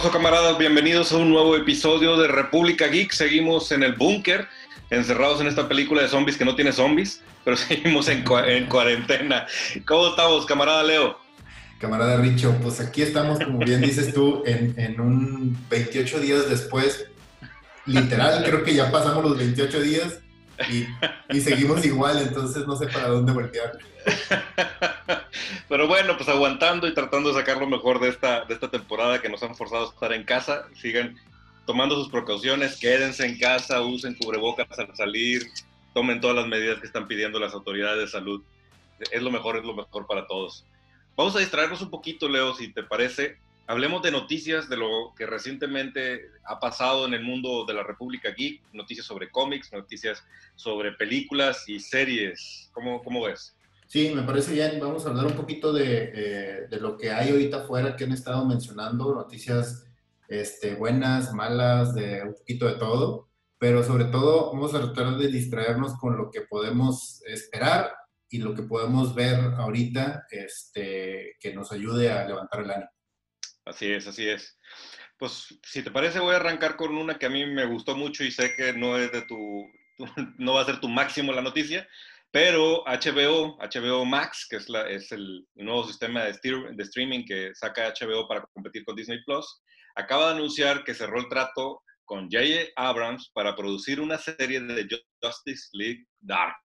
pasó, camaradas? Bienvenidos a un nuevo episodio de República Geek. Seguimos en el búnker, encerrados en esta película de zombies que no tiene zombies, pero seguimos en, en cuarentena. ¿Cómo estamos, camarada Leo? Camarada Richo, pues aquí estamos, como bien dices tú, en, en un 28 días después. Literal, creo que ya pasamos los 28 días y, seguimos igual, entonces no sé para dónde voltear. Pero bueno, pues aguantando y tratando de sacar lo mejor de esta, de esta temporada que nos han forzado a estar en casa. Sigan tomando sus precauciones, quédense en casa, usen cubrebocas al salir, tomen todas las medidas que están pidiendo las autoridades de salud. Es lo mejor, es lo mejor para todos. Vamos a distraernos un poquito, Leo, si te parece. Hablemos de noticias, de lo que recientemente ha pasado en el mundo de la República Geek, noticias sobre cómics, noticias sobre películas y series. ¿Cómo, cómo ves? Sí, me parece bien. Vamos a hablar un poquito de, eh, de lo que hay ahorita afuera que han estado mencionando, noticias este, buenas, malas, de un poquito de todo, pero sobre todo vamos a tratar de distraernos con lo que podemos esperar y lo que podemos ver ahorita este, que nos ayude a levantar el ánimo. Así es, así es. Pues si te parece voy a arrancar con una que a mí me gustó mucho y sé que no es de tu, no va a ser tu máximo la noticia, pero HBO, HBO Max, que es, el nuevo sistema de, de, streaming que saca HBO para competir con Disney Plus, acaba de anunciar que cerró el trato con J.J. Abrams para producir una serie de Justice League Dark.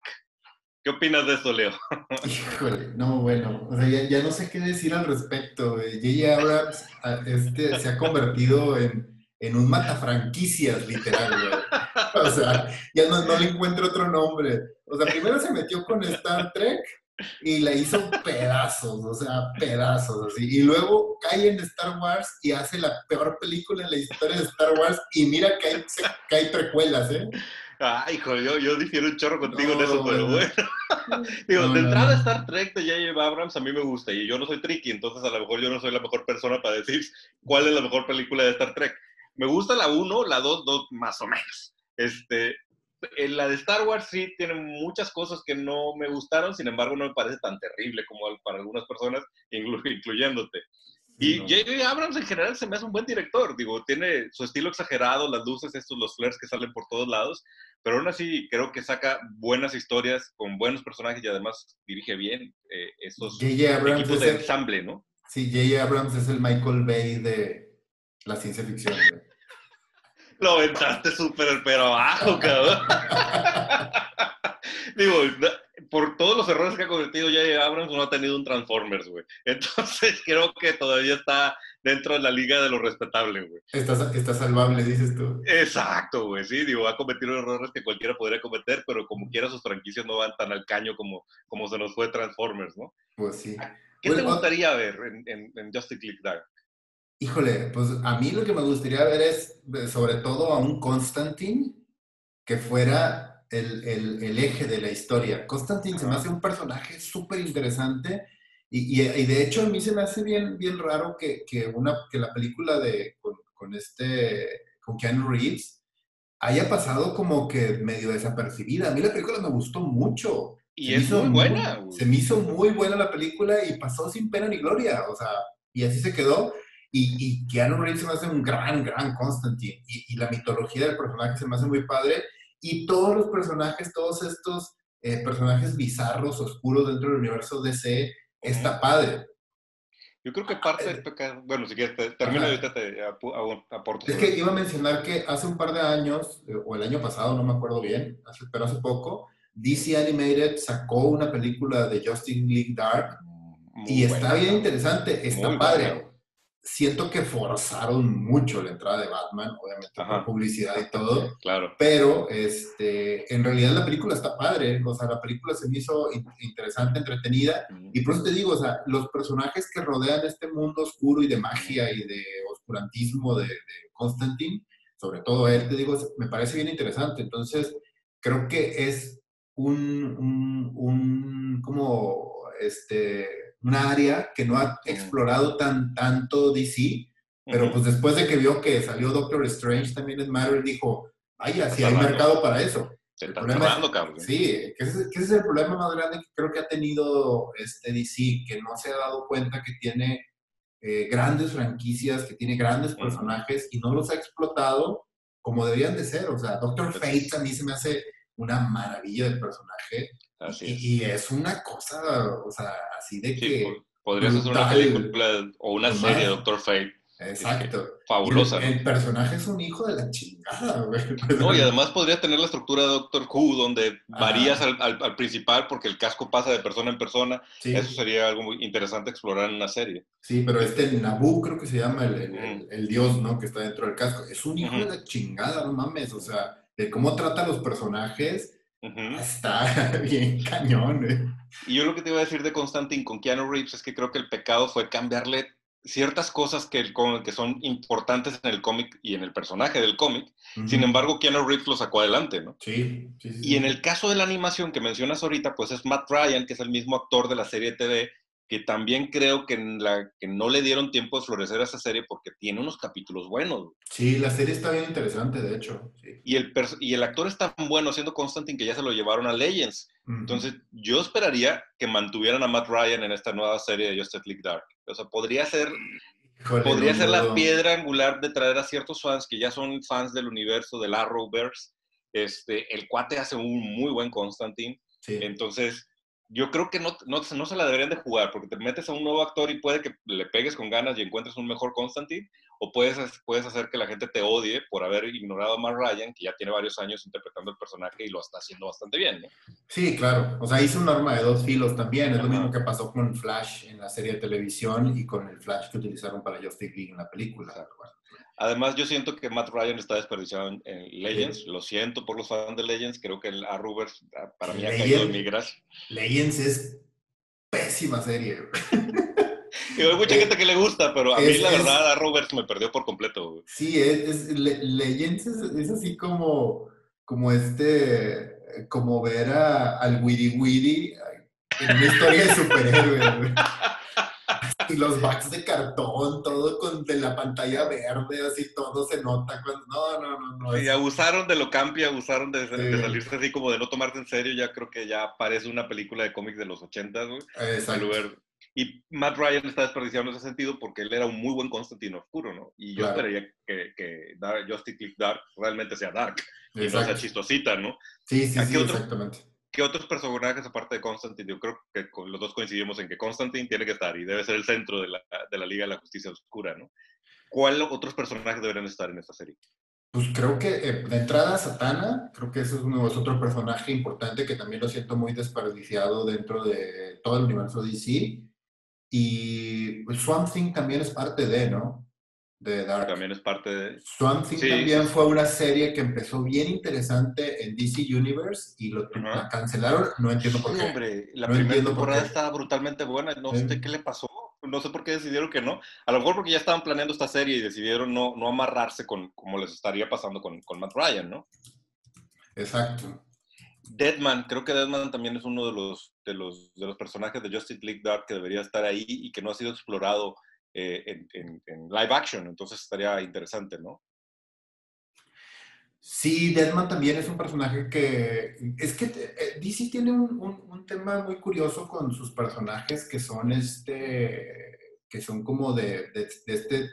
¿Qué opinas de esto, Leo? Híjole, no, bueno, o sea, ya, no sé qué decir al respecto. J.J. Abrams este, se ha convertido en, en un matafranquicias, literal, güey. O sea, ya no, le encuentro otro nombre. O sea, primero se metió con Star Trek y la hizo pedazos, o sea, pedazos, así. Y luego cae en Star Wars y hace la peor película en la historia de Star Wars y mira que hay, que hay precuelas, ¿eh? Ay, hijo, yo, yo difiero un chorro contigo no, en eso, pero bueno. Digo, no, de entrada no. Star Trek de J.J. Abrams a mí me gusta y yo no soy tricky, entonces a lo mejor yo no soy la mejor persona para decir cuál es la mejor película de Star Trek. Me gusta la 1, la 2, 2 más o menos. Este, en la de Star Wars sí tiene muchas cosas que no me gustaron, sin embargo no me parece tan terrible como para algunas personas, inclu Y J.J. No. Abrams en general se me hace un buen director, digo, tiene su estilo exagerado, las luces, estos, los flares que salen por todos lados, pero aún así creo que saca buenas historias con buenos personajes y además dirige bien eh, estos equipos de ensamble, ¿no? Sí, J.J. Abrams es el Michael Bay de la ciencia ficción. ¿no? Lo aventaste súper pero abajo, cabrón. Digo, por todos los errores que ha cometido ya Abrams no ha tenido un Transformers, güey. Entonces creo que todavía está dentro de la liga de lo respetable, güey. Está, está salvable, dices tú. Exacto, güey, sí, digo, ha cometido errores que cualquiera podría cometer, pero como quiera sus franquicias no van tan al caño como, como se nos fue Transformers, ¿no? Pues sí. ¿Qué bueno, te gustaría ver en, en, en Justice League Dark? Híjole, pues a mí lo que me gustaría ver es, sobre todo, a un Constantine que fuera el, el, el eje de la historia. Constantine se me hace un personaje súper interesante y, y, y, de hecho a mí se me hace bien, bien raro que, que, una, que la película de, con, con, este, con Keanu Reeves haya pasado como que medio desapercibida. A mí la película me gustó mucho. Y se es muy buena. Muy, se me hizo muy buena la película y pasó sin pena ni gloria. O sea, y así se quedó. Y, y Keanu Reeves se me hace un gran, gran Constantine. Y, y, la mitología del personaje se me hace muy padre. Y todos los personajes, todos estos eh, personajes bizarros, oscuros dentro del universo DC, está padre. Yo creo que parte del pecado. Bueno, si quieres, te, termino y ahorita te aporto. Es que iba a mencionar que hace un par de años, eh, o el año pasado, no me acuerdo bien, hace, pero hace poco, DC Animated sacó una película de Justin League Dark. Muy y buena, está bien interesante, está padre. Buena siento que forzaron mucho la entrada de Batman, obviamente con publicidad y todo. Claro. Pero este, en realidad la película está padre, o sea, la película se me hizo interesante, entretenida, y por eso te digo, o sea, los personajes que rodean este mundo oscuro y de magia y de oscurantismo de, de Constantine, sobre todo él, te digo, me parece bien interesante. Entonces, creo que es un, un, un como, este, una área que no ha explorado tan, tanto DC, pero pues después de que vio que salió Doctor Strange también en Marvel, dijo, vaya, si hay mercado para eso. Se está cerrando, cabrón. Sí, que ese, que ese, es el problema más grande que creo que ha tenido este DC, que no se ha dado cuenta que tiene eh, grandes franquicias, que tiene grandes personajes y no los ha explotado como debían de ser. O sea, Doctor Fate a mí se me hace una maravilla de personaje. Y, es. una cosa, o sea, así de que... Podría ser una película o una serie de Doctor Fate. Exacto. Fabulosa. El, personaje es un hijo de la chingada, güey. No, y además podría tener la estructura de Doctor Who, donde varías al, al, principal porque el casco pasa de persona en persona. Eso sería algo muy interesante explorar en una serie. Sí, pero este Nabu creo que se llama el, el, dios, ¿no? Que está dentro del casco. Es un hijo de la chingada, no mames. O sea, de cómo trata a los personajes. Está bien cañón. Eh. Y yo lo que te iba a decir de Constantine con Keanu Reeves es que creo que el pecado fue cambiarle ciertas cosas que, el, que son importantes en el cómic y en el personaje del cómic. Sin embargo, Keanu Reeves lo sacó adelante, ¿no? Sí, Y en el caso de la animación que mencionas ahorita, pues es Matt Ryan, que es el mismo actor de la serie TV, que también creo que, la, que no le dieron tiempo de florecer a esa serie porque tiene unos capítulos buenos. Sí, la serie está bien interesante, de hecho. Y, el y el actor es tan bueno siendo Constantine que ya se lo llevaron a Legends. Entonces, yo esperaría que mantuvieran a Matt Ryan en esta nueva serie de Justice League Dark. O sea, podría ser, podría ser la piedra angular de traer a ciertos fans que ya son fans del universo del Arrowverse. Este, el cuate hace un muy buen Constantine. Entonces, yo creo que no, no, no, se la deberían de jugar, porque te metes a un nuevo actor y puede que le pegues con ganas y encuentres un mejor Constantine, o puedes, puedes hacer que la gente te odie por haber ignorado a Mark Ryan, que ya tiene varios años interpretando el personaje y lo está haciendo bastante bien. ¿no? Sí, claro. O sea, hizo un arma de dos filos también. Es lo mismo que pasó con Flash en la serie de televisión y con el Flash que utilizaron para Justice League en la película. Además, yo siento que Matt Ryan está desperdiciado en, Legends. Lo siento por los fans de Legends. Creo que el Arrowverse, ah, para mí, ha caído en mi gracia. Legends es pésima serie. Y hay mucha gente que le gusta, pero a mí la verdad Arrowverse me perdió por completo. Sí, es, Legends es, así como, como este, como ver a, al Witty Witty en una historia de superhéroes y los backs de cartón, todo con de la pantalla verde, así todo se nota cuando. No, no, no, no. Y abusaron de lo campi, abusaron de, salirse así como de no tomarte en serio. Ya creo que ya parece una película de cómics de los 80, güey. Exacto. Y Matt Ryan está desperdiciando en ese sentido porque él era un muy buen Constantino oscuro, ¿no? Y yo esperaría que, que Dark, Justice Dark realmente sea Dark y no sea chistosita, ¿no? Sí, sí, sí, exactamente. ¿Qué otros personajes aparte de Constantine? Yo creo que los dos coincidimos en que Constantine tiene que estar y debe ser el centro de la, de la Liga de la Justicia Oscura, ¿no? ¿Cuáles otros personajes deberían estar en esta serie? Pues creo que eh, de entrada Satana, creo que ese es, uno, es otro personaje importante que también lo siento muy desperdiciado dentro de todo el universo DC. Y pues, Swamp Thing también es parte de, ¿no? De Dark. También es parte de... Swamp Thing también fue una serie que empezó bien interesante en DC Universe y lo la cancelaron. No entiendo por qué. hombre, la primera temporada estaba brutalmente buena. No sé qué le pasó. No sé por qué decidieron que no. A lo mejor porque ya estaban planeando esta serie y decidieron no, no amarrarse con como les estaría pasando con, con Matt Ryan, ¿no? Exacto. Deadman, creo que Deadman también es uno de los, de los, de los personajes de Justice League Dark que debería estar ahí y que no ha sido explorado eh, en, live action, entonces estaría interesante, ¿no? Sí, Deadman también es un personaje que... Es que eh, DC tiene un, un, tema muy curioso con sus personajes que son este... que son como de, de, este,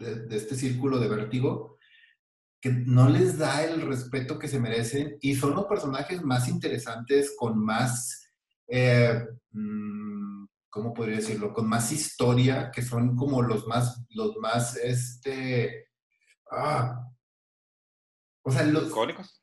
de, este círculo de vértigo, que no les da el respeto que se merecen y son los personajes más interesantes con más... Eh, mm, ¿cómo podría decirlo? Con más historia, que son como los más, los más, este, ah, o sea, los... ¿Icónicos?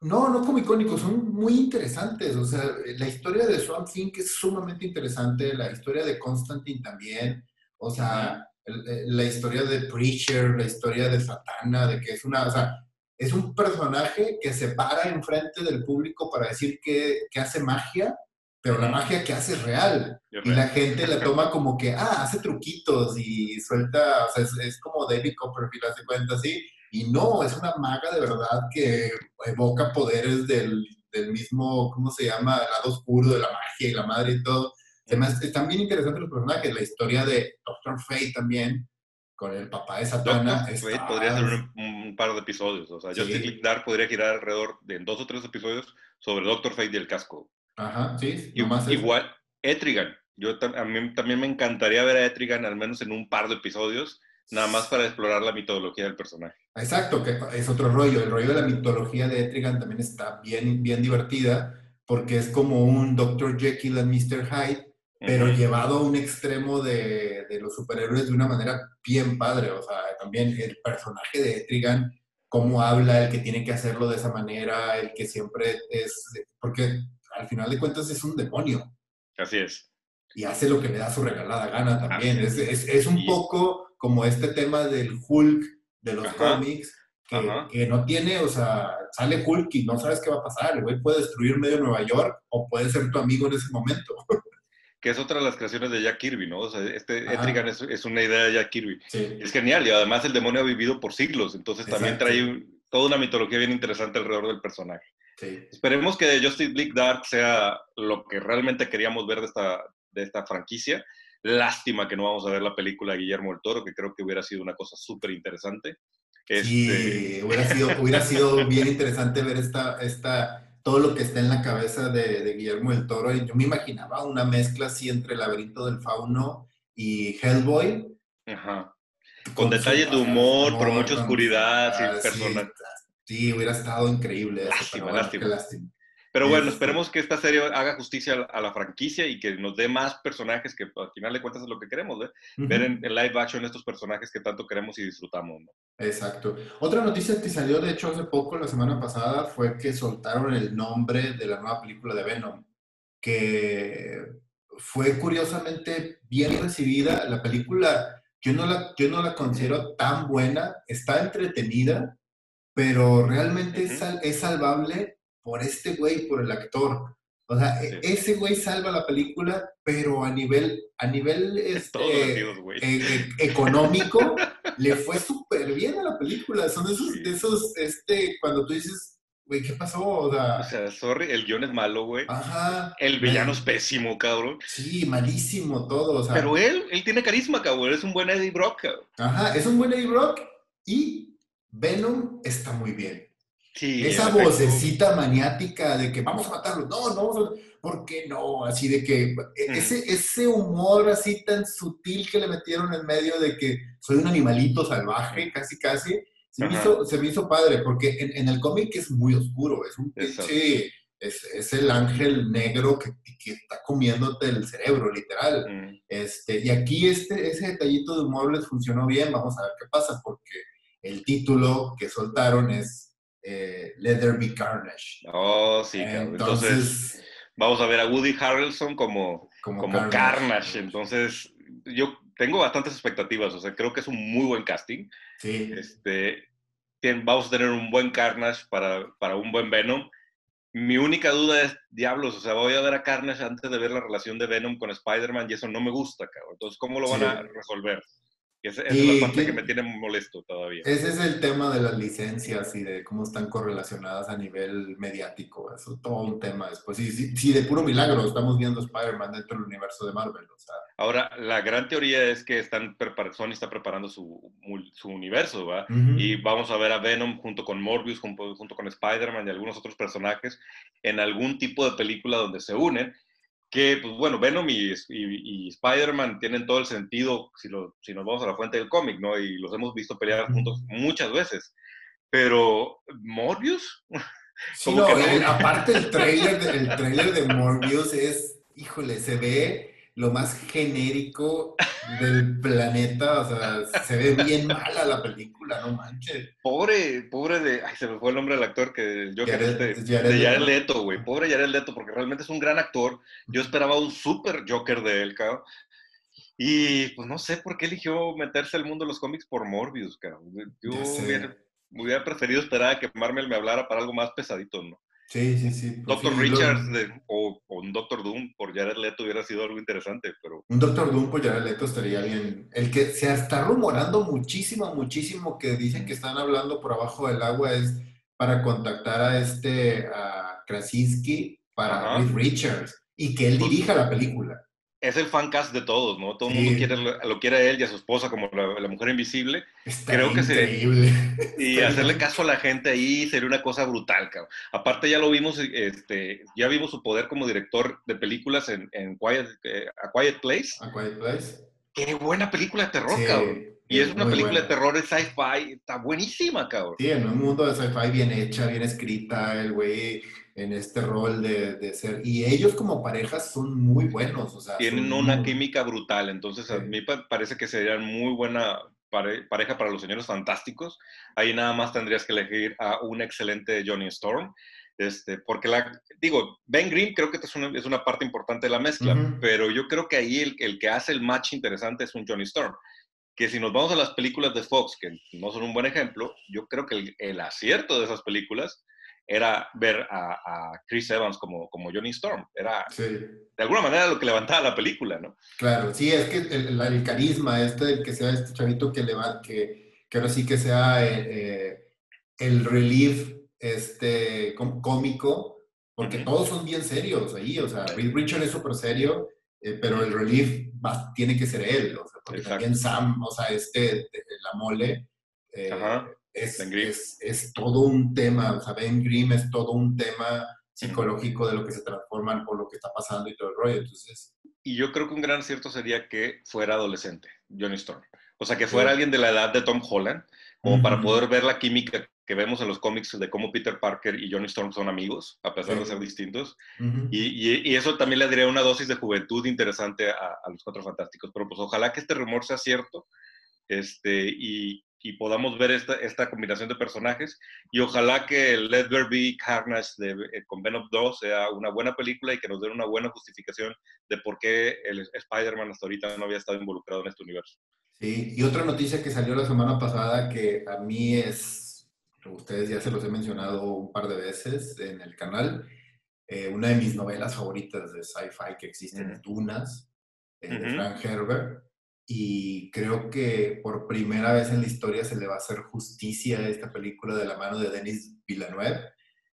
No, no como icónicos, son muy interesantes. O sea, la historia de Swamp Thing es sumamente interesante, la historia de Constantine también, o sea, la historia de Preacher, la historia de Satana, de que es una, o sea, es un personaje que se para enfrente del público para decir que, que hace magia pero la magia que hace es real. Y la gente la toma como que, ah, hace truquitos y suelta, o sea, es, como David Copperfield, hace cuenta así. Y no, es una maga de verdad que evoca poderes del, del mismo, ¿cómo se llama? El lado oscuro de la magia y la madre y todo. Además, están bien interesantes los personajes. La historia de Doctor Fate también, con el papá de Satana. Doctor Fate podría ser un, par de episodios. O sea, sí. Justice Dark podría girar alrededor de dos o tres episodios sobre Doctor Fate y el casco. Ajá, sí. Igual, Etrigan. Yo a mí también me encantaría ver a Etrigan al menos en un par de episodios, nada más para explorar la mitología del personaje. Exacto, que es otro rollo. El rollo de la mitología de Etrigan también está bien, bien divertida porque es como un Dr. Jekyll and Mr. Hyde, pero llevado a un extremo de, de, los superhéroes de una manera bien padre. O sea, también el personaje de Etrigan, cómo habla, el que tiene que hacerlo de esa manera, el que siempre es, porque al final de cuentas es un demonio. Así es. Y hace lo que le da su regalada gana también. Es, es, es, un poco como este tema del Hulk de los cómics, que, que, no tiene, o sea, sale Hulk y no sabes qué va a pasar. El güey puede destruir medio Nueva York o puede ser tu amigo en ese momento. que es otra de las creaciones de Jack Kirby, ¿no? O sea, este Etrigan es, es, una idea de Jack Kirby. Es genial y además el demonio ha vivido por siglos, entonces también trae toda una mitología bien interesante alrededor del personaje. Esperemos que Justice League Dark sea lo que realmente queríamos ver de esta, de esta franquicia. Lástima que no vamos a ver la película de Guillermo del Toro, que creo que hubiera sido una cosa súper interesante. Sí, este, hubiera sido, hubiera sido bien interesante ver esta, esta, todo lo que está en la cabeza de, Guillermo del Toro. Yo me imaginaba una mezcla así entre el laberinto del fauno y Hellboy. Ajá. Con, detalles de humor, pero mucha oscuridad, sin personas. Sí, hubiera estado increíble. Lástima, lástima. Pero bueno, este esperemos que esta serie haga justicia a la franquicia y que nos dé más personajes que al final de cuentas es lo que queremos, ¿ver? Ver en, live action estos personajes que tanto queremos y disfrutamos, ¿no? Exacto. Otra noticia que salió, de hecho, hace poco, la semana pasada, fue que soltaron el nombre de la nueva película de Venom, que fue curiosamente bien recibida. La película, yo no la, yo no la considero tan buena, está entretenida, pero realmente es salvable por este güey, por el actor. O sea, e, ese güey salva la película, pero a nivel, a nivel este, e, e, económico, le fue súper bien a la película. Son esos, de esos, este, cuando tú dices, güey, ¿qué pasó? O sea, sorry, el guion es malo, güey. Ajá. El villano es pésimo, cabrón. Sí, malísimo todo. pero él, él tiene carisma, cabrón. Es un buen Eddie Brock, cabrón. Ajá, es un buen Eddie Brock y Venom está muy bien. Esa vocecita maniática de que vamos a matarlo, no, no vamos a ¿por qué no? Así de que e, mm. ese, ese humor así tan sutil que le metieron en medio de que soy un animalito salvaje, casi casi, se, me hizo, se me hizo, padre, porque en, en el cómic es muy oscuro, es un pinche, es, es, el ángel negro que, que, está comiéndote el cerebro, literal. Mm. Este, y aquí este, ese detallito de humor les funcionó bien, vamos a ver qué pasa, porque el título que soltaron es eh, Let There Be Carnage. Oh, sí, entonces, vamos a ver a Woody Harrelson como, como, Carnage. Entonces, yo tengo bastantes expectativas, o sea, creo que es un muy buen casting. Sí. Este, vamos a tener un buen Carnage para, para un buen Venom. Mi única duda es, diablos, o sea, voy a ver a Carnage antes de ver la relación de Venom con Spider-Man y eso no me gusta, cabrón. Entonces, ¿cómo lo van a resolver? Esa, es la parte que, me tiene molesto todavía. Ese es el tema de las licencias y de cómo están correlacionadas a nivel mediático. Eso es todo un tema después. Y si, de puro milagro estamos viendo Spider-Man dentro del universo de Marvel. Ahora, la gran teoría es que están Sony está preparando su, su universo, ¿va? Y vamos a ver a Venom junto con Morbius, junto, junto con Spider-Man y algunos otros personajes en algún tipo de película donde se unen que, pues bueno, Venom y, y, Spider-Man tienen todo el sentido si, lo, si nos vamos a la fuente del cómic, ¿no? Y los hemos visto pelear juntos muchas veces. Pero, ¿Morbius? Sí, no, aparte el trailer, el trailer de Morbius es, híjole, se ve lo más genérico del planeta, o sea, se ve bien mala la película, no manches. Pobre, pobre de, ay, se me fue el nombre del actor que yo Jared, este, de Jared Leto, güey, pobre Jared Leto, porque realmente es un gran actor, yo esperaba un super Joker de él, cabrón. Y pues no sé por qué eligió meterse al mundo de los cómics por Morbius, cabrón. Yo hubiera, hubiera, preferido esperar a que Marvel me hablara para algo más pesadito, ¿no? Sí, sí, sí. Pues Doctor Richards o, un Doctor Doom por Jared Leto hubiera sido algo interesante, pero... Un Doctor Doom por Jared Leto estaría bien. El que se está rumorando muchísimo, muchísimo, que dicen que están hablando por abajo del agua es para contactar a este, a Krasinski para Reed Richards y que él dirija la película. Es el fan cast de todos, ¿no? Todo el mundo quiere, lo quiere a él y a su esposa como la, mujer invisible. Creo que increíble. y hacerle caso a la gente ahí sería una cosa brutal, cabrón. Aparte ya lo vimos, este, ya vimos su poder como director de películas en, en Quiet, eh, a Quiet Place. A Quiet Place. Qué buena película de terror, cabrón. Y es, una película de terror de sci-fi, está buenísima, cabrón. Sí, en un mundo de sci-fi bien hecha, bien escrita, el güey en este rol de, ser. Y ellos como parejas son muy buenos. O sea, Tienen una química brutal, entonces a mí parece que serían muy buena pareja para los señores fantásticos. Ahí nada más tendrías que elegir a un excelente Johnny Storm. Este, porque la, digo, Ben Green creo que es una, es una parte importante de la mezcla, pero yo creo que ahí el, el, que hace el match interesante es un Johnny Storm. Que si nos vamos a las películas de Fox, que no son un buen ejemplo, yo creo que el, el acierto de esas películas era ver a, Chris Evans como, como Johnny Storm. Era de alguna manera lo que levantaba la película, ¿no? Claro, sí, es que el, carisma, este, que sea este chavito que, le va, que, que ahora sí que sea eh, eh, el relief este, cómico, porque todos son bien serios ahí, o sea, Richard es súper serio, eh, pero el relief tiene que ser él, o sea, porque también Sam, o sea, este, la mole, es, es, todo un tema, o sea, Ben Grimm es todo un tema psicológico de lo que se transforman por lo que está pasando y todo el rollo. Entonces... Y yo creo que un gran acierto sería que fuera adolescente, Johnny Storm. O sea, que fuera alguien de la edad de Tom Holland, como para poder ver la química que vemos en los cómics de cómo Peter Parker y Johnny Storm son amigos, a pesar de ser distintos. y, y, eso también le daría una dosis de juventud interesante a, a, los Cuatro Fantásticos. Pero pues ojalá que este rumor sea cierto este, y, y podamos ver esta, esta combinación de personajes. Y ojalá que el Let There Be Carnage de, eh, con Venom 2 sea una buena película y que nos dé una buena justificación de por qué el Spider-Man hasta ahorita no había estado involucrado en este universo. Sí, y otra noticia que salió la semana pasada que a mí es, ustedes ya se los he mencionado un par de veces en el canal, eh, una de mis novelas favoritas de sci-fi que existen, mm. Dunas, eh, de Frank Herbert y creo que por primera vez en la historia se le va a hacer justicia a esta película de la mano de Denis Villeneuve.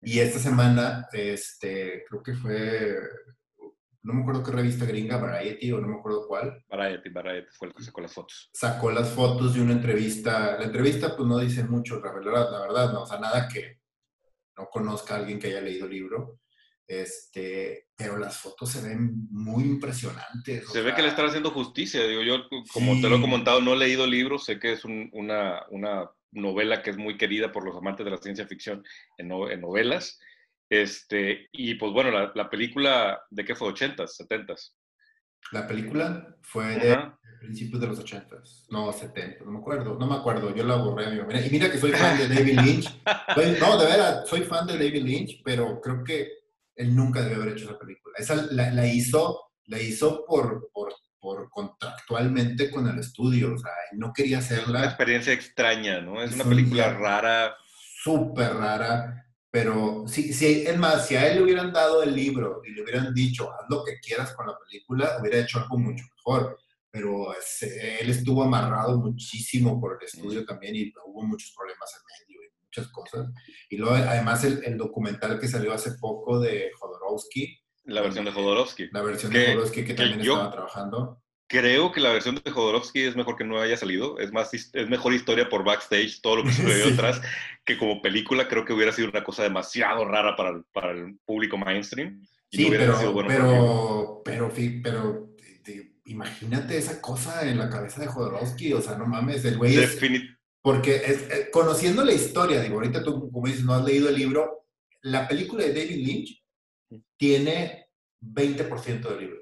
Y esta semana, este, creo que fue, no me acuerdo qué revista gringa, Variety o no me acuerdo cuál. Variety, Variety fue el que sacó las fotos. Sacó las fotos de una entrevista. La entrevista pues no dice mucho, la verdad, la verdad, no, o sea, nada que no conozca a alguien que haya leído el libro. Este, pero las fotos se ven muy impresionantes. Se ve que le están haciendo justicia. Digo, yo, como te lo he comentado, no he leído libros, sé que es una, una, novela que es muy querida por los amantes de la ciencia ficción en, novelas. Este, y pues bueno, la, película, ¿de qué fue? ¿80s, 70s? La película fue de principios de los 80s, no, 70, no me acuerdo, no me acuerdo, yo la borré. y mira que soy fan de David Lynch. no, de verdad, soy fan de David Lynch, pero creo que él nunca debe haber hecho esa película. Esa la, hizo, la hizo por, por, por, contractualmente con el estudio, o sea, no quería hacerla. Una experiencia extraña, ¿no? Es, una película rara. Súper rara, pero sí, sí, es más, si a él le hubieran dado el libro y le hubieran dicho, haz lo que quieras con la película, hubiera hecho algo mucho mejor. Pero él estuvo amarrado muchísimo por el estudio también y hubo muchos problemas en medio cosas. Y luego, además, el, documental que salió hace poco de Jodorowsky. La versión de Jodorowsky. La versión de Jodorowsky que, también estaba trabajando. Creo que la versión de Jodorowsky es mejor que no haya salido. Es más, es mejor historia por backstage, todo lo que sucedió atrás, que como película creo que hubiera sido una cosa demasiado rara para el, para el público mainstream. sí, pero, pero, pero, pero, imagínate esa cosa en la cabeza de Jodorowsky, o sea, no mames, el güey es... Porque eh, conociendo la historia, digo, ahorita tú, como dices, no has leído el libro, la película de David Lynch tiene 20% del libro.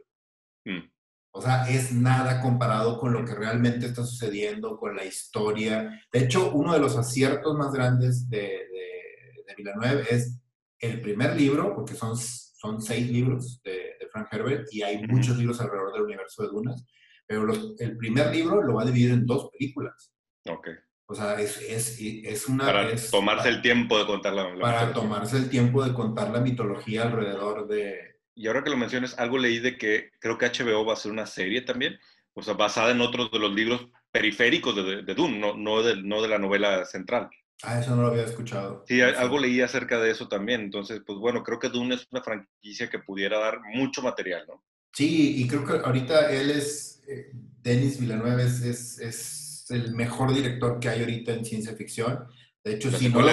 Mm. O sea, es nada comparado con lo que realmente está sucediendo, con la historia. De hecho, uno de los aciertos más grandes de, de, de Villanueva es el primer libro, porque son, son seis libros de, Frank Herbert y hay muchos libros alrededor del universo de Dunas, pero el primer libro lo va a dividir en dos películas. Ok. O sea, es, es, es una... Para tomarse el tiempo de contar la, Para tomarse el tiempo de contar la mitología alrededor de... Y ahora que lo mencionas, algo leí de que creo que HBO va a hacer una serie también, o sea, basada en otros de los libros periféricos de, de Dune, no, no, de, no de la novela central. Ah, eso no lo había escuchado. Sí, algo leí acerca de eso también. Entonces, pues bueno, creo que Dune es una franquicia que pudiera dar mucho material, ¿no? Sí, y creo que ahorita él es, eh, Denis Villeneuve es, es, es, el mejor director que hay ahorita en ciencia ficción. De hecho, si no, lo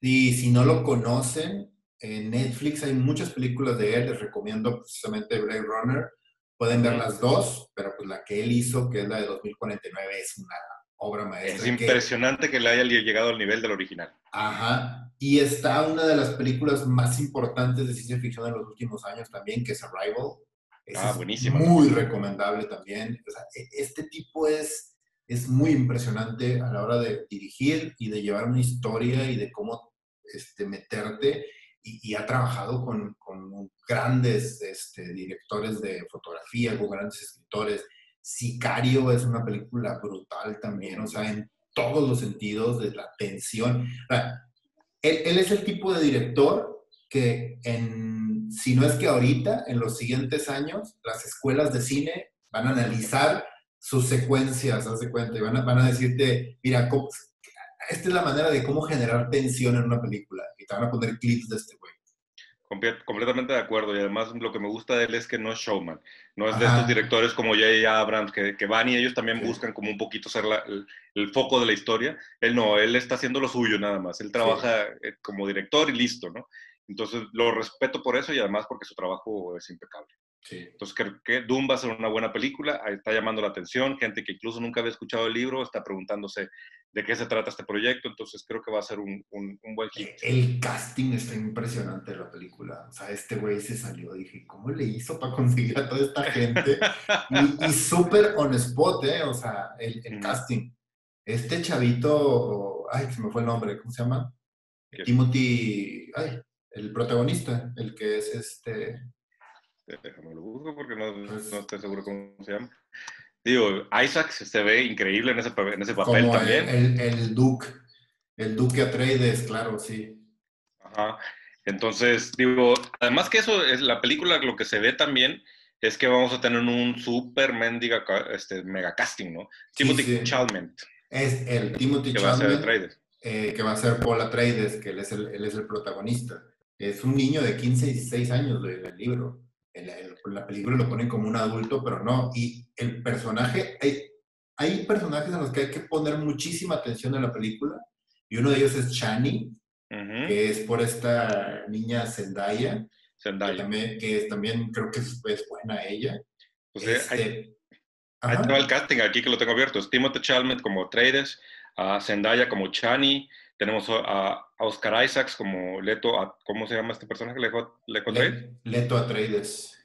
si no lo conocen, en Netflix hay muchas películas de él, les recomiendo precisamente Blade Runner. Pueden ver las dos, pero pues la que él hizo, que es la de 2049, es una obra maestra. Es impresionante que le haya llegado al nivel del original. Ajá. Y está una de las películas más importantes de ciencia ficción en los últimos años también, que es Arrival. ah, buenísimo. Muy recomendable también. E, este tipo es, es muy impresionante a la hora de dirigir y de llevar una historia y de cómo este, meterte. Y, ha trabajado con, con grandes este, directores de fotografía, con grandes escritores. Sicario es una película brutal también, o sea, en todos los sentidos de la tensión. él, es el tipo de director que, si no es que ahorita, en los siguientes años, las escuelas de cine van a analizar sus secuencias, haz de cuenta, y van a, van a decirte, mira, esta es la manera de cómo generar tensión en una película, y te van a poner clips de este güey completamente de acuerdo. Y además lo que me gusta de él es que no es showman. No es de estos directores como J.J. Abrams que, que, van y ellos también buscan como un poquito ser el, foco de la historia. Él no, él está haciendo lo suyo nada más. Él trabaja eh, como director y listo, ¿no? Entonces lo respeto por eso y además porque su trabajo es impecable. Entonces creo que Doom va a ser una buena película, está llamando la atención, gente que incluso nunca había escuchado el libro está preguntándose de qué se trata este proyecto, entonces creo que va a ser un, un, buen hit. El casting está impresionante de la película, o sea, este güey se salió, dije, ¿cómo le hizo para conseguir a toda esta gente? y, súper on spot, ¿eh? O sea, el, el casting. Este chavito, ay, se me fue el nombre, ¿cómo se llama? Timothy, ay, el protagonista, el que es este Déjame lo busco porque no, pues no, estoy seguro cómo se llama. Digo, Isaac se ve increíble en ese, en ese papel también. El, el, Duke, el Duque Atreides, claro, sí. Ajá. Entonces, digo, además que eso es la película, lo que se ve también es que vamos a tener un super mendiga, este, mega casting, ¿no? Timothy Chalmers. Es el Timothy que Va a ser eh, que va a ser Paul Atreides, que él es el, él es el protagonista. Es un niño de 15 y 16 años del libro en la, película lo ponen como un adulto, pero no. Y el personaje, hay, hay personajes en los que hay que poner muchísima atención en la película, y uno de ellos es Chani, que es por esta niña Zendaya, Zendaya. Que, también, que también creo que es, buena ella. Pues este, hay, el casting aquí que lo tengo abierto. Es Timothy Chalmers como Trades, a Zendaya como Chani, tenemos a, Oscar Isaacs como Leto, ¿cómo se llama este personaje? Leto, Leto, Leto Atreides.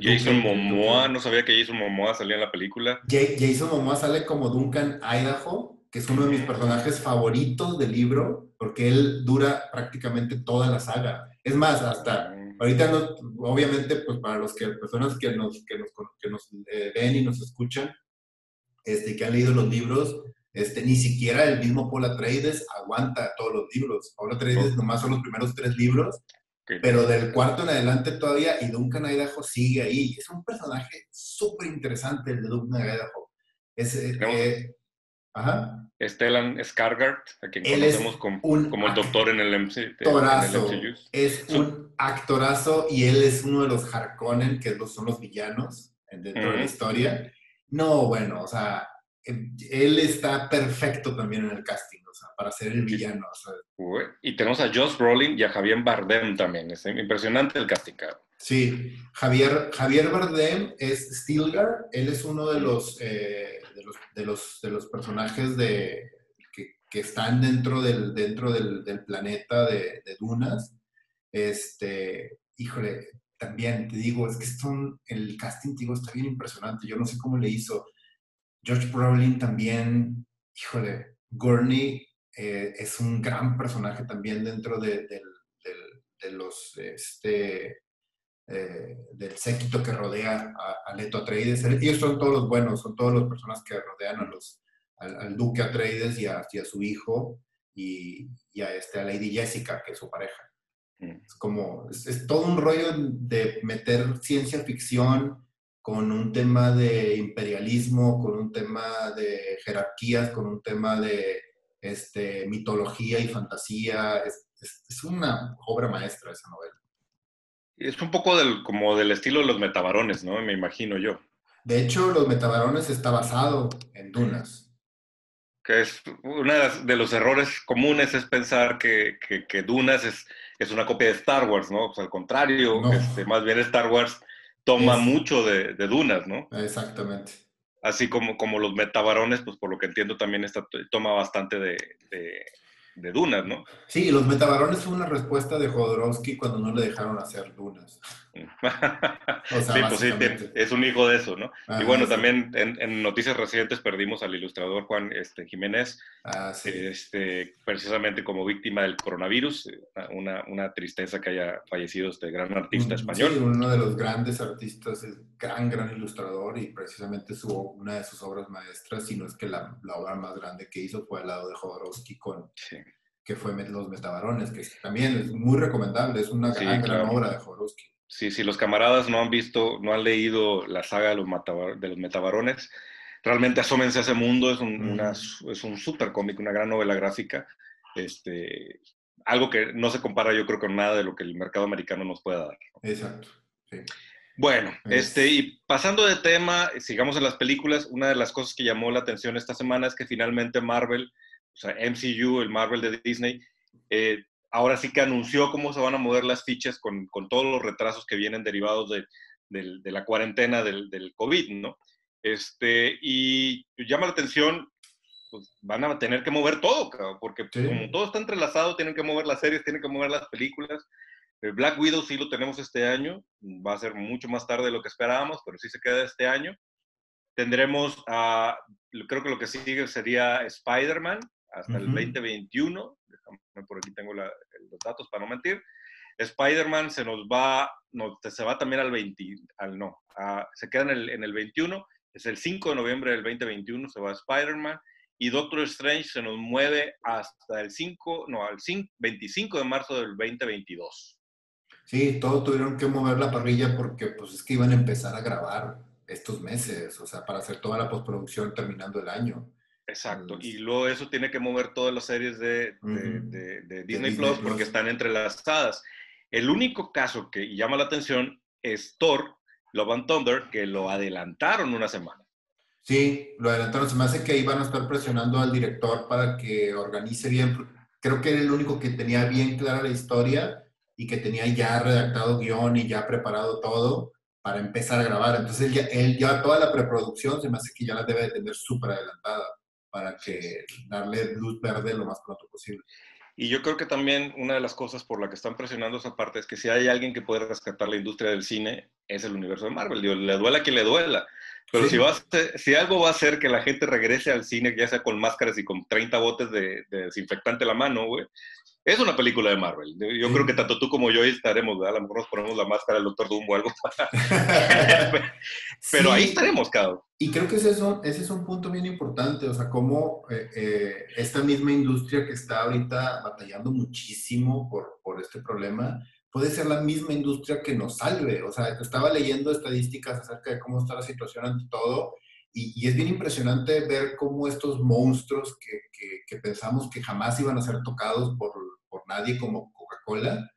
Jason Momoa, no sabía que Jason Momoa salía en la película. Jason Momoa sale como Duncan Idaho, que es uno de mis personajes favoritos del libro, porque él dura prácticamente toda la saga. Es más, hasta mm. ahorita, no, obviamente, pues para los que, personas que nos, que nos, que nos eh, ven y nos escuchan, este, que han leído los libros, este, ni siquiera el mismo Paul Atreides aguanta todos los libros. Paul Atreides nomás son los primeros tres libros, pero del cuarto en adelante todavía, y Duncan Idaho sigue ahí. Es un personaje súper interesante el de Duncan Idaho. Es, eh, eh, ajá. Stellan Skargard, a quien conocemos como, como, el doctor en el, MC, actorazo, Es un actorazo y él es uno de los Harkonnen, que son los villanos dentro de la historia. No, bueno, o sea, él está perfecto también en el casting, o sea, para ser el villano. y tenemos a Josh Brolin y a Javier Bardem también. Es impresionante el casting, Sí, Javier, Javier Bardem es Stilgar. Él es uno de los, eh, de, los, de, los, de los personajes de, que, que, están dentro del, dentro del, del planeta de, de, Dunas. Este, híjole, también te digo, es que son, el casting, digo, está bien impresionante. Yo no sé cómo le hizo George Brolin también, híjole, Gurney eh, es un gran personaje también dentro de, los, este, eh, del séquito que rodea a, Leto Atreides. Ellos son todos los buenos, son todas las personas que rodean a los, al, duque Atreides y a, su hijo y, a, este, a Lady Jessica, que es su pareja. Mm. Es como, es todo un rollo de meter ciencia ficción, con un tema de imperialismo, con un tema de jerarquías, con un tema de este, mitología y fantasía. Es, una obra maestra esa novela. Es un poco del, como del estilo de los metabarones, ¿no? Me imagino yo. De hecho, los metabarones está basado en dunas. Que es uno de los errores comunes es pensar que, que, Dunas es, es, una copia de Star Wars, ¿no? Pues al contrario, este, más bien Star Wars toma mucho de, de, Dunas, ¿no? Exactamente. Así como, como los metabarones, pues por lo que entiendo también está, toma bastante de, de dunas, ¿no? Sí, los metabarones fue una respuesta de Jodorowsky cuando no le dejaron hacer dunas. Sí, pues sí, es un hijo de eso, ¿no? y bueno, también en, noticias recientes perdimos al ilustrador Juan este, Jiménez, ah, este, precisamente como víctima del coronavirus, una, una, tristeza que haya fallecido este gran artista español. Sí, uno de los grandes artistas, el gran, gran ilustrador y precisamente su, una de sus obras maestras, si no es que la, la obra más grande que hizo fue al lado de Jodorowsky con... que fue Los Metabarones, que también es muy recomendable, es una gran, gran obra de Jodorowsky. Sí, si los camaradas no han visto, no han leído la saga de los, de los metabarones, realmente asómense a ese mundo, es un, es un súper cómic, una gran novela gráfica, este, algo que no se compara yo creo con nada de lo que el mercado americano nos pueda dar. Exacto. Bueno, este, y pasando de tema, sigamos en las películas, una de las cosas que llamó la atención esta semana es que finalmente Marvel, o sea, MCU, el Marvel de Disney, eh, ahora sí que anunció cómo se van a mover las fichas con, con todos los retrasos que vienen derivados de, de, la cuarentena del, del, COVID, ¿no? Este, y llama la atención, pues van a tener que mover todo, porque como todo está entrelazado, tienen que mover las series, tienen que mover las películas. El Black Widow sí lo tenemos este año, va a ser mucho más tarde de lo que esperábamos, pero sí se queda este año. Tendremos, a, creo que lo que sigue sería Spider-Man hasta el 2021, por aquí tengo los datos para no mentir. Spider-Man se nos va, no, se va también al 20, al no, se queda en el, en el 21, es el 5 de noviembre del 2021, se va Spider-Man, y Doctor Strange se nos mueve hasta el 5, no, al 5, 25 de marzo del 2022. Sí, todos tuvieron que mover la parrilla porque pues es que iban a empezar a grabar estos meses, o sea, para hacer toda la postproducción terminando el año. Exacto, y luego eso tiene que mover todas las series de, de, Disney, Plus porque están entrelazadas. El único caso que llama la atención es Thor, Love and Thunder, que lo adelantaron una semana. Sí, lo adelantaron. Se me hace que iban a estar presionando al director para que organice bien. Creo que era el único que tenía bien clara la historia y que tenía ya redactado guion y ya preparado todo para empezar a grabar. Entonces él ya, él ya toda la preproducción se me hace que ya la debe de tener súper adelantada para que darle luz verde lo más pronto posible. Y yo creo que también una de las cosas por la que están presionando esa parte es que si hay alguien que puede rescatar la industria del cine, es el universo de Marvel. le duela a quien le duela. Pero si, va si algo va a hacer que la gente regrese al cine, ya sea con máscaras y con 30 botes de, de desinfectante a la mano, güey, es una película de Marvel. Yo creo que tanto tú como yo estaremos, ¿verdad? A lo mejor nos ponemos la máscara del Doctor Doom o algo. Pero ahí estaremos, cabrón. Y creo que ese es, un, ese es un punto bien importante, o sea, cómo eh, eh, esta misma industria que está ahorita batallando muchísimo por, por este problema, puede ser la misma industria que nos salve. O sea, estaba leyendo estadísticas acerca de cómo está la situación ante todo y, y es bien impresionante ver cómo estos monstruos que, que, que, pensamos que jamás iban a ser tocados por nadie como Coca-Cola,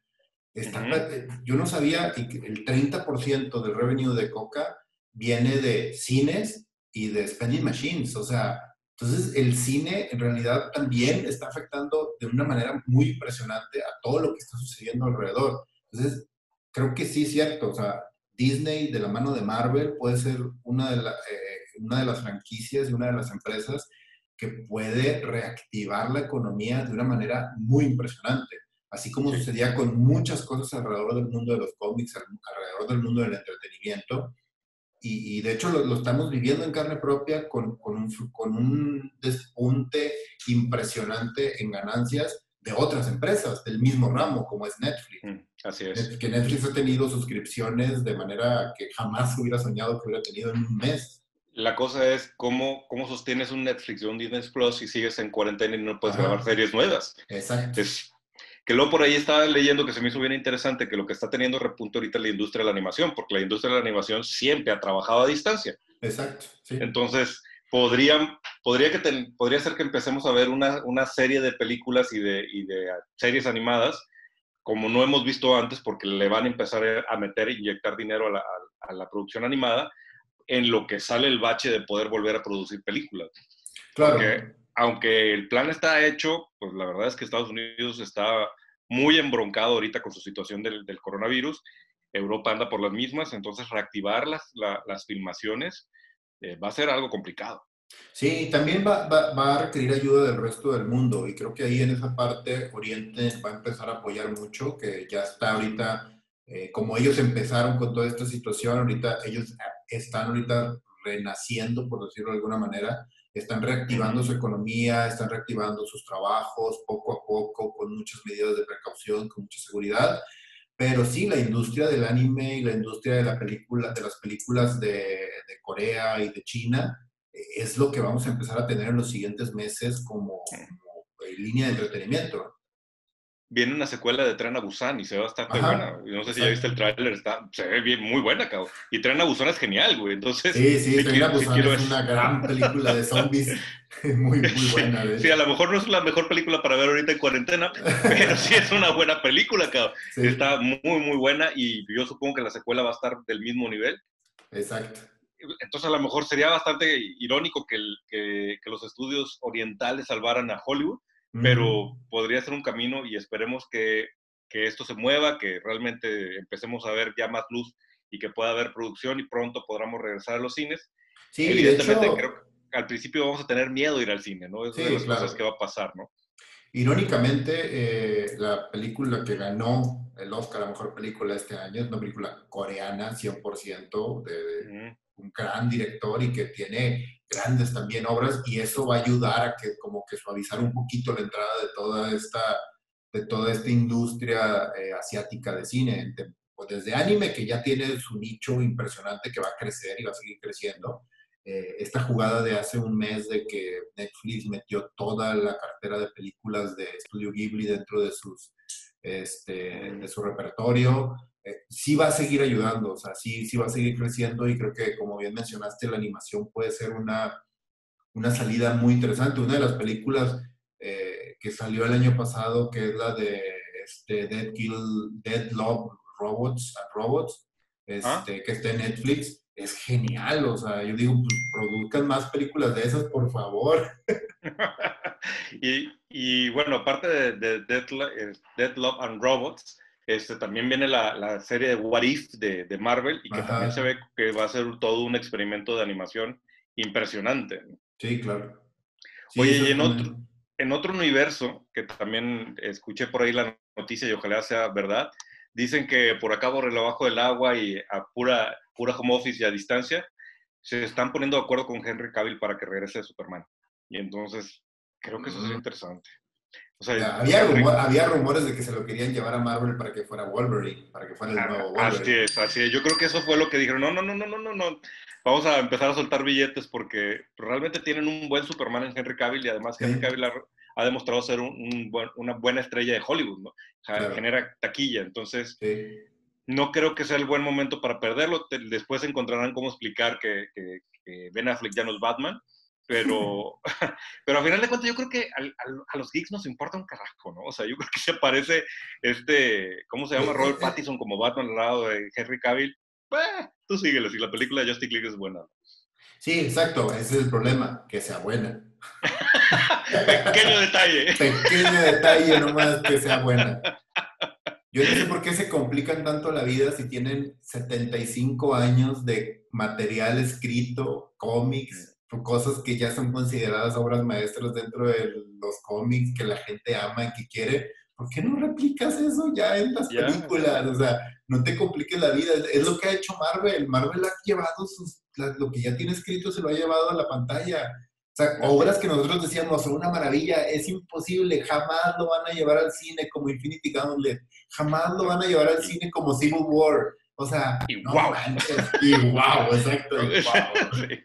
eh, yo no sabía que el 30% del revenue de Coca viene de cines y de spending machines. O sea, entonces el cine en realidad también está afectando de una manera muy impresionante a todo lo que está sucediendo alrededor. Entonces, creo que sí es cierto. O sea, Disney de la mano de Marvel puede ser una de, eh, una de las franquicias y una de las empresas que puede reactivar la economía de una manera muy impresionante, así como sucedía con muchas cosas alrededor del mundo de los cómics, alrededor del mundo del entretenimiento. Y, de hecho lo, estamos viviendo en carne propia con, con, un, con un despunte impresionante en ganancias de otras empresas del mismo ramo, como es Netflix. Mm, así es. Que Netflix ha tenido suscripciones de manera que jamás hubiera soñado que hubiera tenido en un mes. La cosa es cómo, cómo sostienes un Netflix o un Disney Plus y sigues en cuarentena y no puedes grabar series nuevas. Exacto. que luego por ahí estaba leyendo que se me hizo bien interesante que lo que está teniendo repunto ahorita es la industria de la animación, porque la industria de la animación siempre ha trabajado a distancia. Exacto. Entonces, podría, podría, que podría ser que empecemos a ver una, una serie de películas y de, y de series animadas como no hemos visto antes, porque le van a empezar a meter, inyectar dinero a la, a la producción animada, en lo que sale el bache de poder volver a producir películas. Claro. Porque, aunque el plan está hecho, pues la verdad es que Estados Unidos está muy embroncado ahorita con su situación del, del coronavirus. Europa anda por las mismas, entonces reactivar las, las filmaciones eh, va a ser algo complicado. Sí, también va, va, va, a requerir ayuda del resto del mundo y creo que ahí en esa parte Oriente va a empezar a apoyar mucho, que ya está ahorita, eh, como ellos empezaron con toda esta situación, ahorita ellos están ahorita renaciendo, por decirlo de alguna manera, están reactivando su economía, están reactivando sus trabajos poco a poco, con muchas medidas de precaución, con mucha seguridad. Pero sí, la industria del anime y la industria de, la película, de las películas de, de Corea y de China es lo que vamos a empezar a tener en los siguientes meses como, como línea de entretenimiento. Viene una secuela de Tren a Busan y se ve bastante buena. No sé si ya viste el tráiler, está, se ve bien, muy buena, cabrón. Y Tren a Busan es genial, güey. Entonces, sí, sí, si Tren a Busan es una gran película de zombies. muy, muy buena. Sí, a lo mejor no es la mejor película para ver ahorita en cuarentena, pero sí es una buena película, cabrón. Sí. Está muy, muy buena y yo supongo que la secuela va a estar del mismo nivel. Exacto entonces a lo mejor sería bastante irónico que, el, que, que, los estudios orientales salvaran a Hollywood, mm. pero podría ser un camino y esperemos que, que, esto se mueva, que realmente empecemos a ver ya más luz y que pueda haber producción y pronto podamos regresar a los cines. Sí, Evidentemente, hecho, creo que al principio vamos a tener miedo de ir al cine, ¿no? Es Sí, una de las claro. cosas que va a pasar, ¿no? Irónicamente, eh, la película que ganó el Oscar a Mejor Película este año es una película coreana, 100%, de, de Ujú. un gran director y que tiene grandes también obras y eso va a ayudar a que como que suavizar un poquito la entrada de toda esta, de toda esta industria eh, asiática de cine. Pues desde anime, que ya tiene su nicho impresionante que va a crecer y va a seguir creciendo. Eh, esta jugada de hace un mes de que Netflix metió toda la cartera de películas de Estudio Ghibli dentro de, sus, este, de su repertorio, eh, sí va a seguir ayudando, o sea, sí, sí va a seguir creciendo y creo que, como bien mencionaste, la animación puede ser una, una salida muy interesante. Una de las películas eh, que salió el año pasado, que es la de este, Dead, Kill, Dead Love Robots and Robots, este, Ah. que está en Netflix, es genial, o sea, yo digo, pues produzcan más películas de esas, por favor. y, y, bueno, aparte de, de Dead, Lo- eh, Dead Love and Robots, este, también viene la, la serie de What If de, de Marvel y que Ajá. también se ve que va a ser todo un experimento de animación impresionante. Sí, claro. Oye, eso y en otro, en otro universo, que también escuché por ahí la noticia y ojalá sea verdad, dicen que por acá por abajo del agua y a pura, pura home office y a distancia, se están poniendo de acuerdo con Henry Cavill para que regrese de Superman. Y entonces, creo que eso sería Ujú. interesante. O sea, había, rumor- había rumores de que se lo querían llevar a Marvel para que fuera Wolverine, para que fuera el nuevo Ah, Así Wolverine. es, así es. Yo creo que eso fue lo que dijeron. No, no, no, no, no, no, no. Vamos a empezar a soltar billetes porque realmente tienen un buen Superman en Henry Cavill y además Sí. Henry Cavill ha, ha demostrado ser un, un buen- una buena estrella de Hollywood, ¿no? Claro. Genera taquilla. Entonces, Sí. no creo que sea el buen momento para perderlo. Después encontrarán cómo explicar que, que- que Ben Affleck ya no es Batman. Pero, pero a final de cuentas, yo creo que al- al- a los geeks nos importa un carajo, ¿no? O sea, yo creo que se parece este, ¿cómo se llama? Robert Pattinson como Batman al lado de Henry Cavill. Eh, tú síguele, si la película de Justice League es buena. Sí, exacto, ese es el problema, que sea buena. Pequeño detalle. Pequeño detalle nomás que sea buena. Yo no sé por qué se complican tanto la vida si tienen 75 años de material escrito, cómics, cosas que ya son consideradas obras maestras dentro de los cómics que la gente ama y que quiere. ¿Por qué no replicas eso ya en las Ya, películas? O sea, no te compliques la vida. Es- lo que ha hecho Marvel. Marvel ha llevado sus, lo que ya tiene escrito, se lo ha llevado a la pantalla. O sea, obras que nosotros decíamos son una maravilla, es imposible, jamás lo van a llevar al cine como Infinity Gauntlet, jamás lo van a llevar al cine como Civil War. O sea, Y no manches. Y wow, exacto. y. Sí.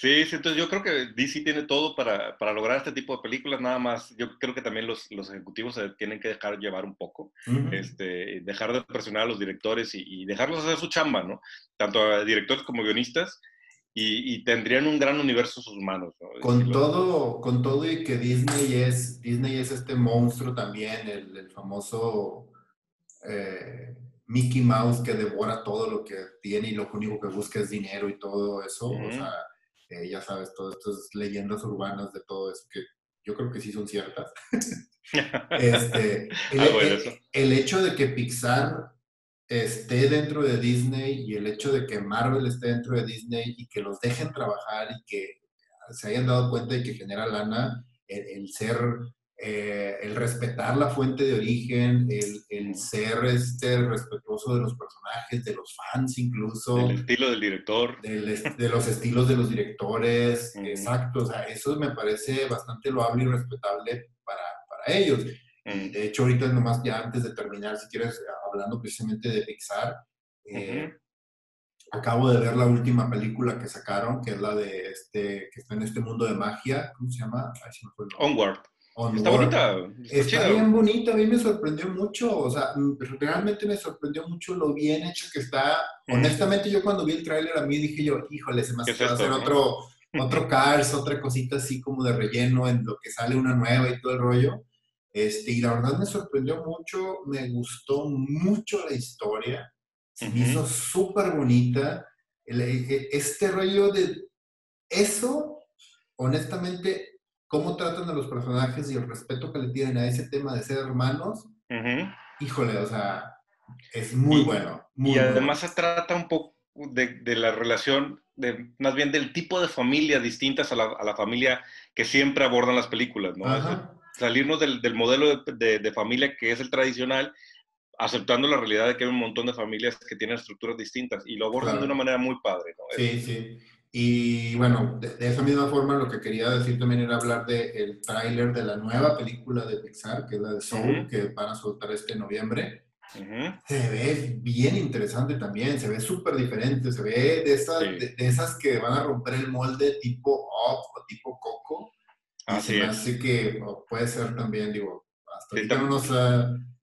Sí, entonces yo creo que DC tiene todo para, para lograr este tipo de películas, nada más, yo creo que también los, los ejecutivos se tienen que dejar llevar un poco, este, dejar de presionar a los directores y, y dejarlos hacer su chamba, ¿no? Tanto a directores como guionistas, y, y tendrían un gran universo en sus manos, ¿no? Con Decirlo. todo, con todo y que Disney es, Disney es este monstruo también, el, el famoso eh, Mickey Mouse que devora todo lo que tiene y lo único que busca es dinero y todo eso. O sea, eh, ya sabes, todas estas leyendas urbanas de todo eso que yo creo que sí son ciertas. este, el, ah, el, hecho de que Pixar esté dentro de Disney y el hecho de que Marvel esté dentro de Disney y que los dejen trabajar y que se hayan dado cuenta de que genera lana, el, ser, eh, el respetar la fuente de origen, el, ser este, respetuoso de los personajes, de los fans incluso. Del estilo del director. de los estilos de los directores, exacto. O sea, eso me parece bastante loable y respetable para, para ellos. De hecho, ahorita nomás ya antes de terminar, si quieres, hablando precisamente de Pixar, eh, acabo de ver la última película que sacaron, que es la de este, que está en este mundo de magia, ¿cómo se llama? Onward. Está bonita. Está, bien bonita, a mí me sorprendió mucho, o sea, realmente me sorprendió mucho lo bien hecho que está. Honestamente, yo cuando vi el tráiler a mí dije yo, híjole, se me hace hacer otro, otro Cars, otra cosita así como de relleno en lo que sale una nueva y todo el rollo. Este, y la verdad me sorprendió mucho, me gustó mucho la historia, se me hizo súper bonita. E, e, este rollo de eso, honestamente, cómo tratan a los personajes y el respeto que le tienen a ese tema de ser hermanos, híjole, o sea, es muy bueno. y además se trata un poco de, de, la relación, de, más bien del tipo de familia distintas a la, a la familia que siempre abordan las películas, ¿no? salirnos del, del modelo de, de, familia que es el tradicional, aceptando la realidad de que hay un montón de familias que tienen estructuras distintas y lo abordan de una manera muy padre. ¿no? Sí, sí. Y bueno, de, esa misma forma lo que quería decir también era hablar del el tráiler de la nueva película de Pixar, que es la de Soul, que van a soltar este noviembre. Se ve bien interesante también, se ve súper diferente, se ve de esas, de, esas que van a romper el molde tipo Up o tipo Coco. Así, así que puede ser también, digo,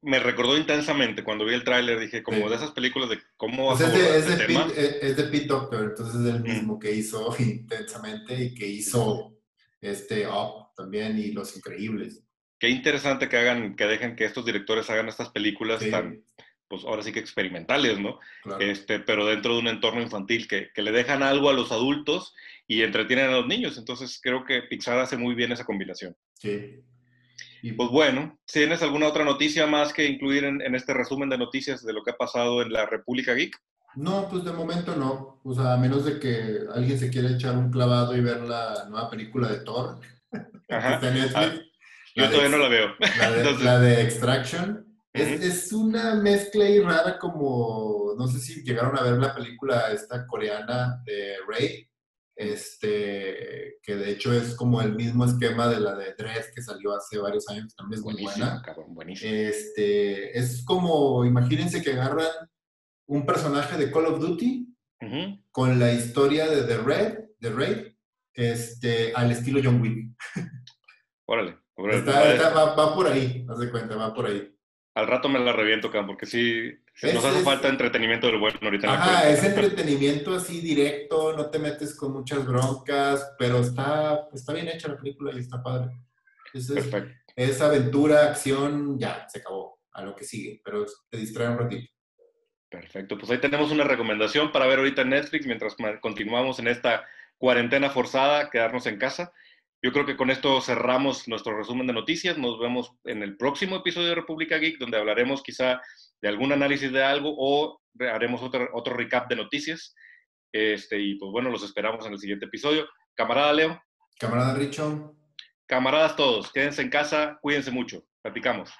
Me recordó intensamente cuando vi el tráiler, dije, como de esas películas de cómo... Pues es, de, es, de Pete, eh, es, de Pete Doctor, entonces es el mismo que hizo intensamente y que hizo este Up también y Los Increíbles. Qué interesante que hagan, que dejen que estos directores hagan estas películas tan, pues ahora sí que experimentales, ¿no? Este, pero dentro de un entorno infantil, que, que le dejan algo a los adultos y entretienen a los niños. Entonces creo que Pixar hace muy bien esa combinación. Sí. Y pues bueno, ¿tienes alguna otra noticia más que incluir en, este resumen de noticias de lo que ha pasado en la República Geek? No, pues de momento no. O sea, a menos de que alguien se quiera echar un clavado y ver la nueva película de Thor. Ajá. Ah, yo todavía no la veo. La de, Extraction. Es, es, una mezcla y rara como, no sé si llegaron a ver la película esta coreana de Ray, este, que de hecho es como el mismo esquema de la de Dress que salió hace varios años, también es muy buena. Este, es como, imagínense que agarran un personaje de Call of Duty con la historia de The Red, The Raid, este, al estilo John Wick. Órale. va, por ahí, haz de cuenta, va por ahí. Al rato me la reviento, Cam, porque sí, nos hace falta entretenimiento del bueno ahorita. Ajá, es entretenimiento así directo, no te metes con muchas broncas, pero está, está bien hecha la película y está padre. Es, Perfecto. Es aventura, acción, ya, se acabó, a lo que sigue, pero te distrae un ratito. Perfecto, pues ahí tenemos una recomendación para ver ahorita en Netflix mientras continuamos en esta cuarentena forzada, quedarnos en casa. Yo creo que con esto cerramos nuestro resumen de noticias. Nos vemos en el próximo episodio de República Geek, donde hablaremos quizá de algún análisis de algo o haremos otro, otro recap de noticias. Este, y pues bueno, los esperamos en el siguiente episodio. Camarada Leo. Camarada Richo. Camaradas todos, quédense en casa, cuídense mucho. Platicamos.